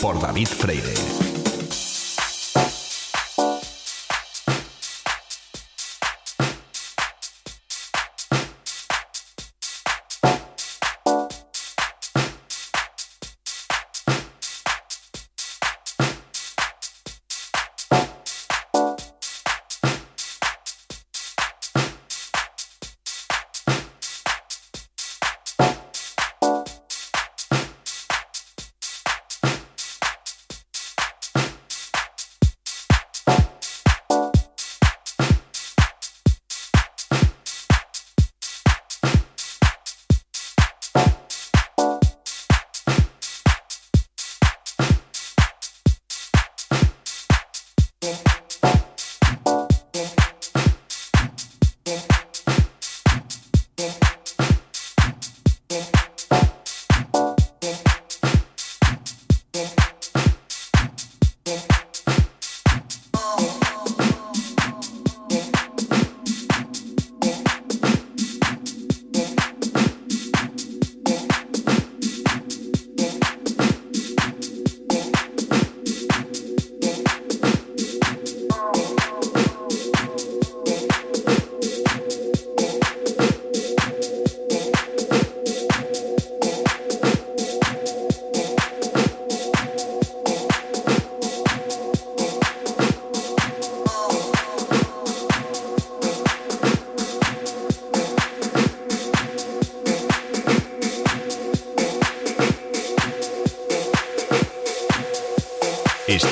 por David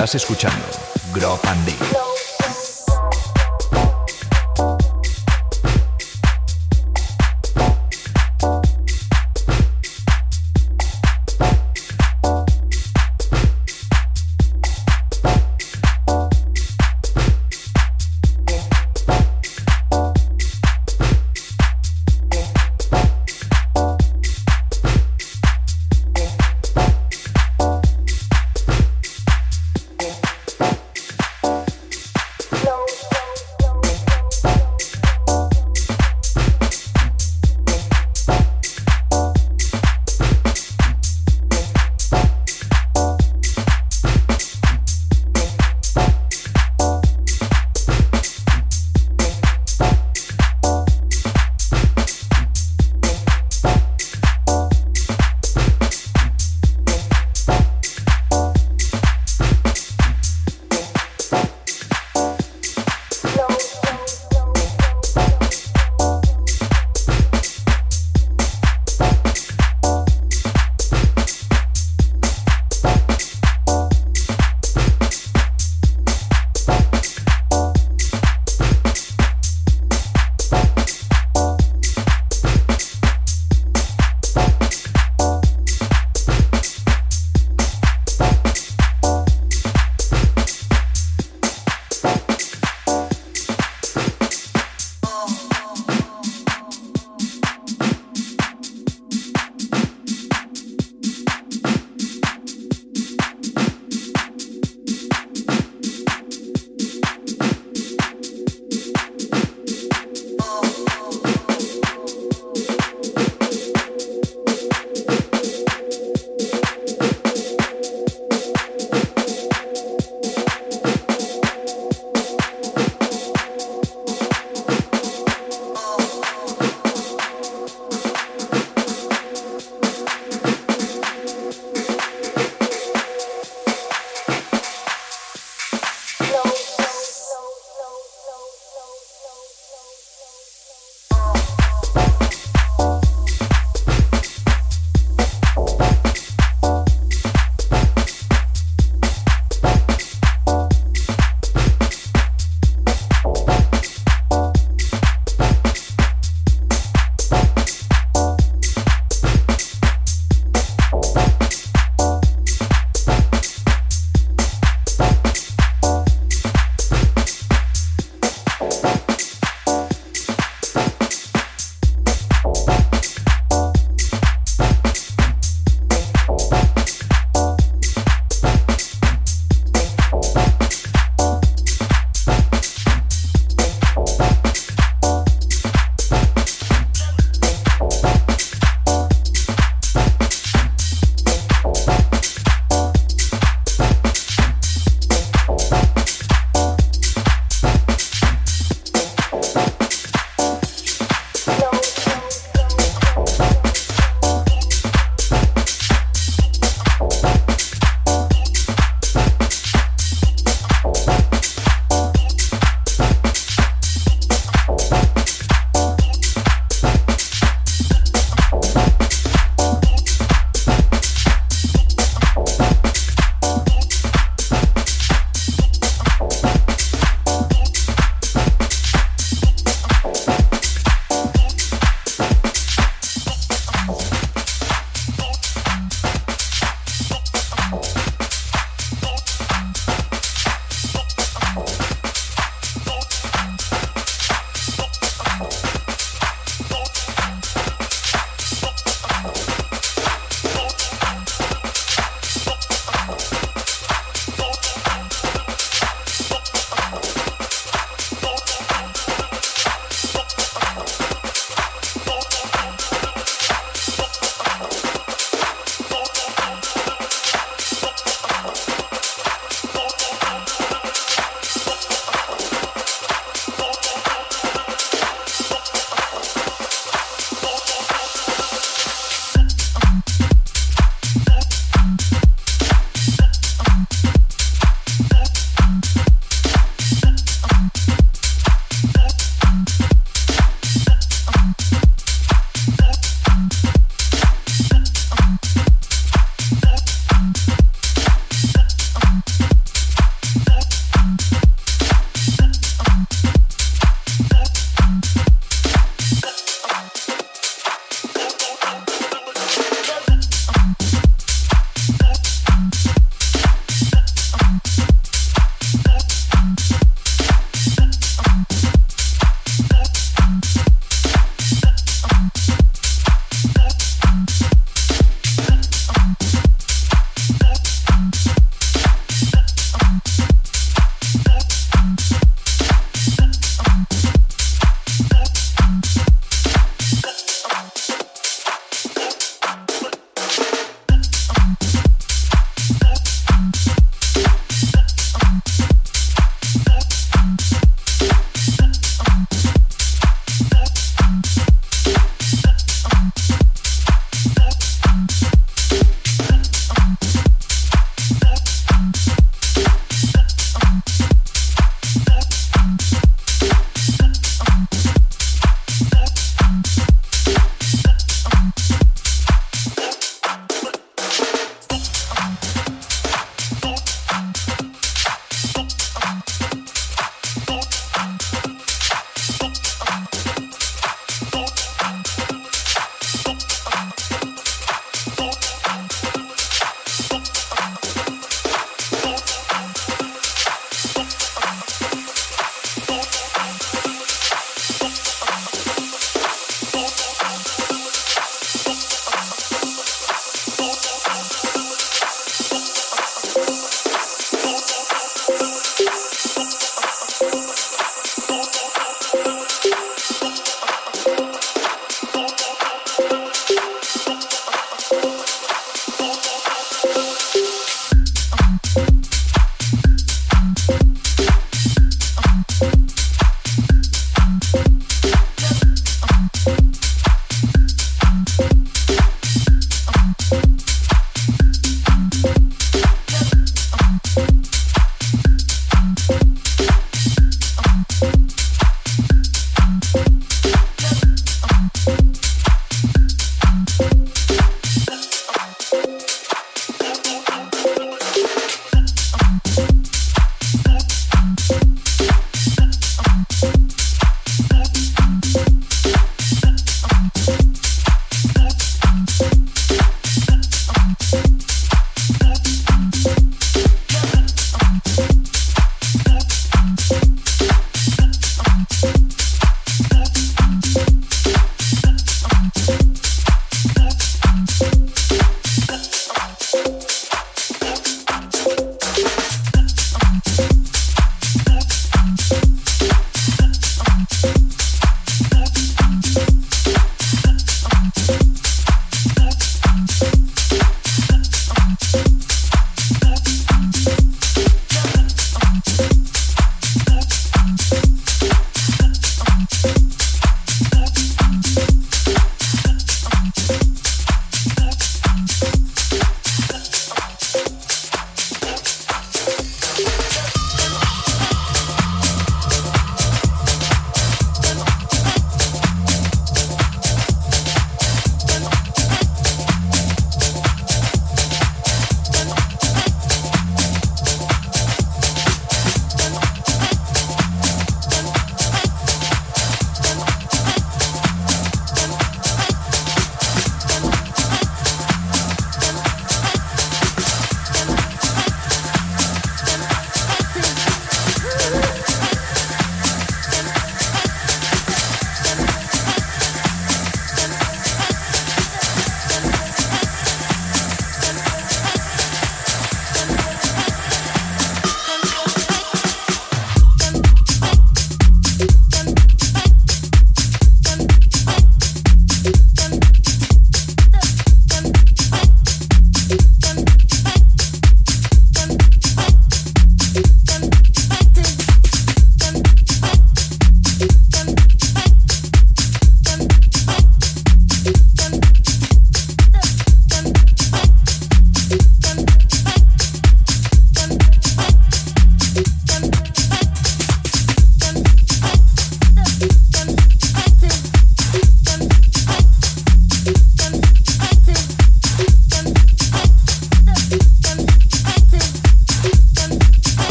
Estás escuchando Grop and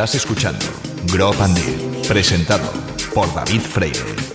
Estás escuchando Grow Deal, presentado por David Freire.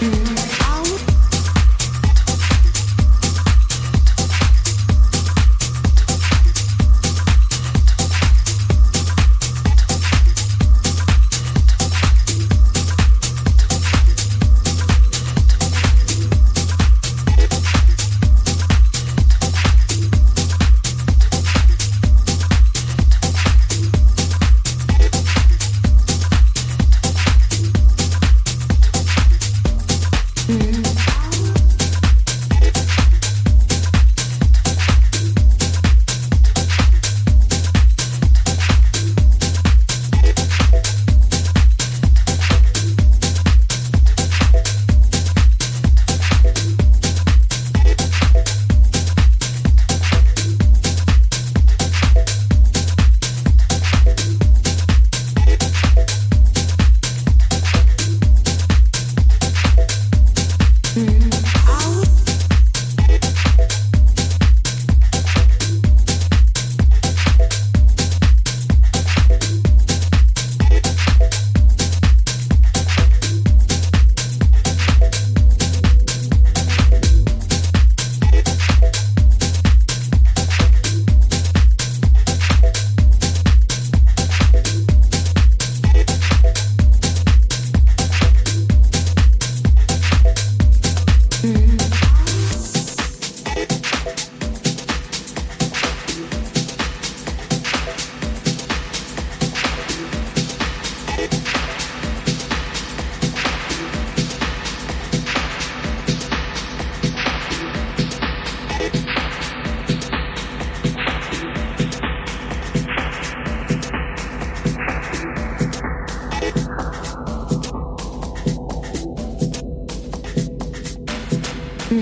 you.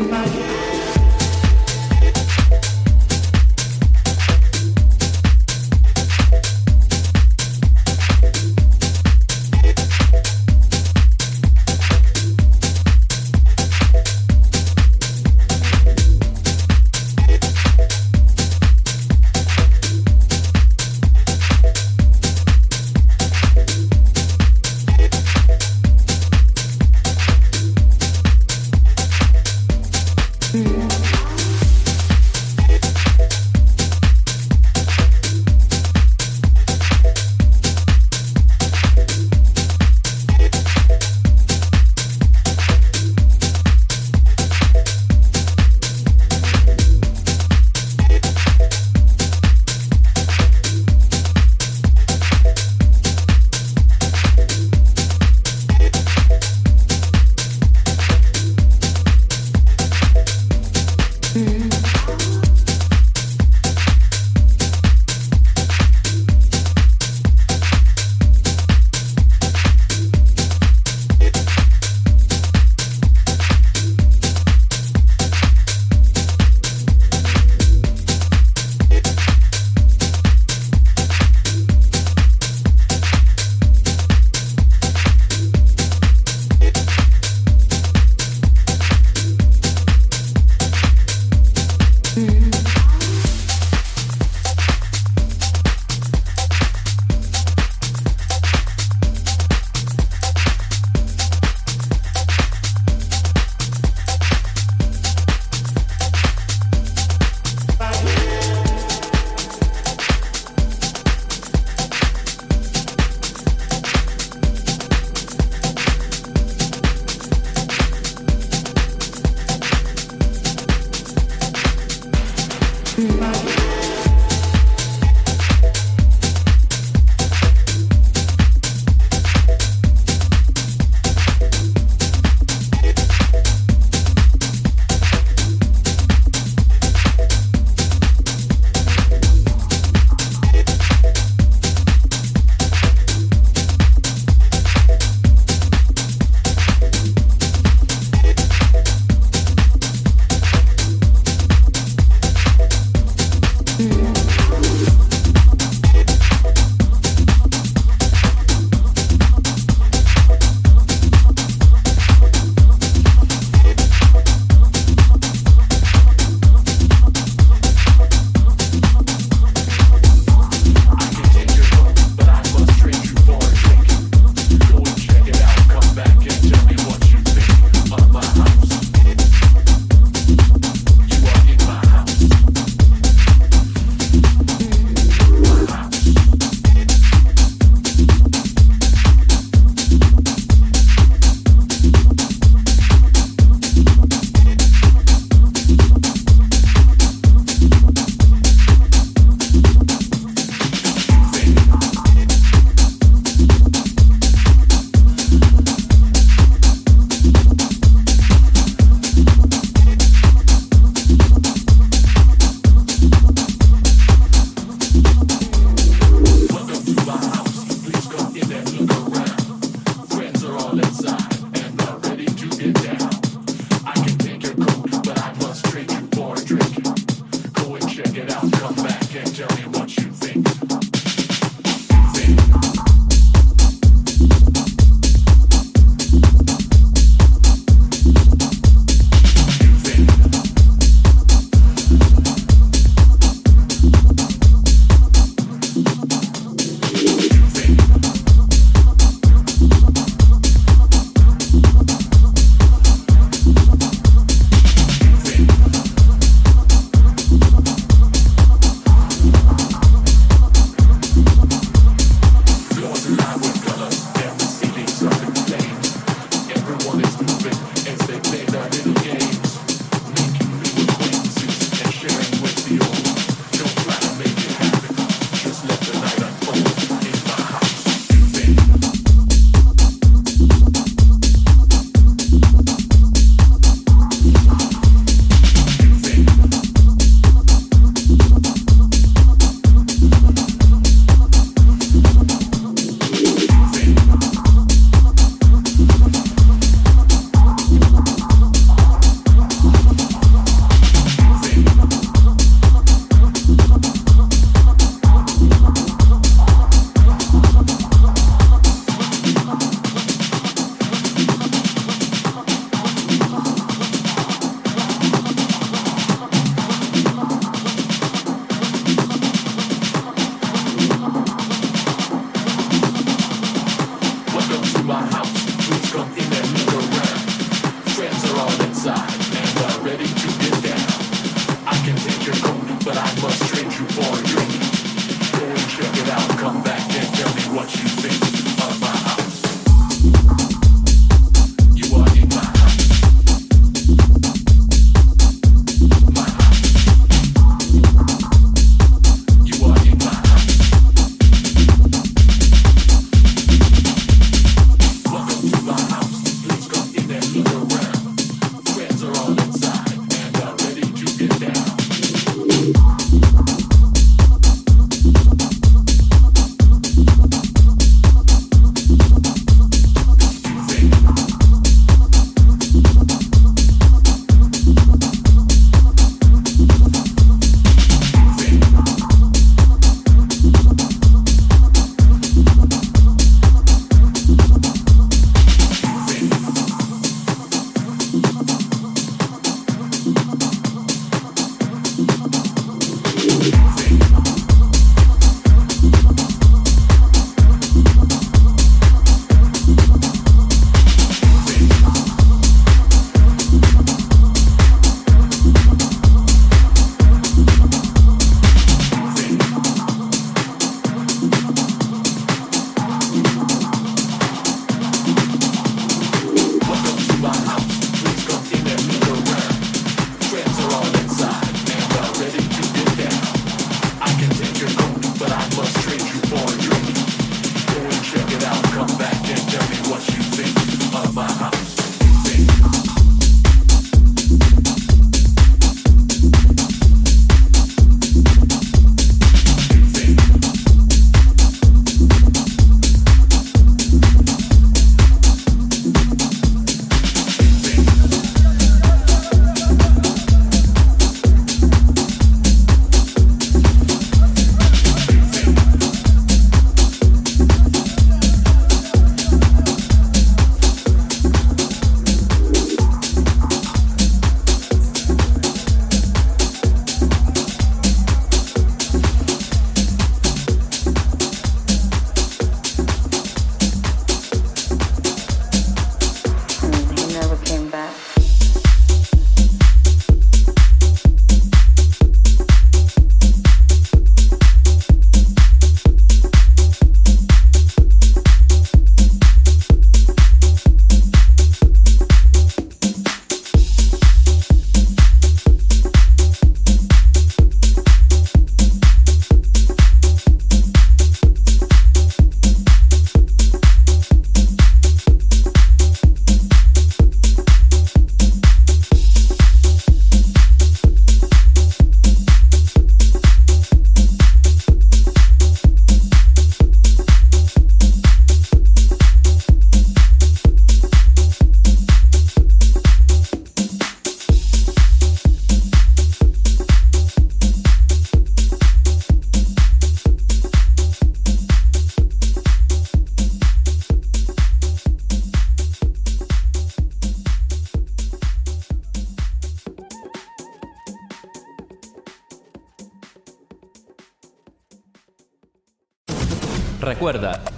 my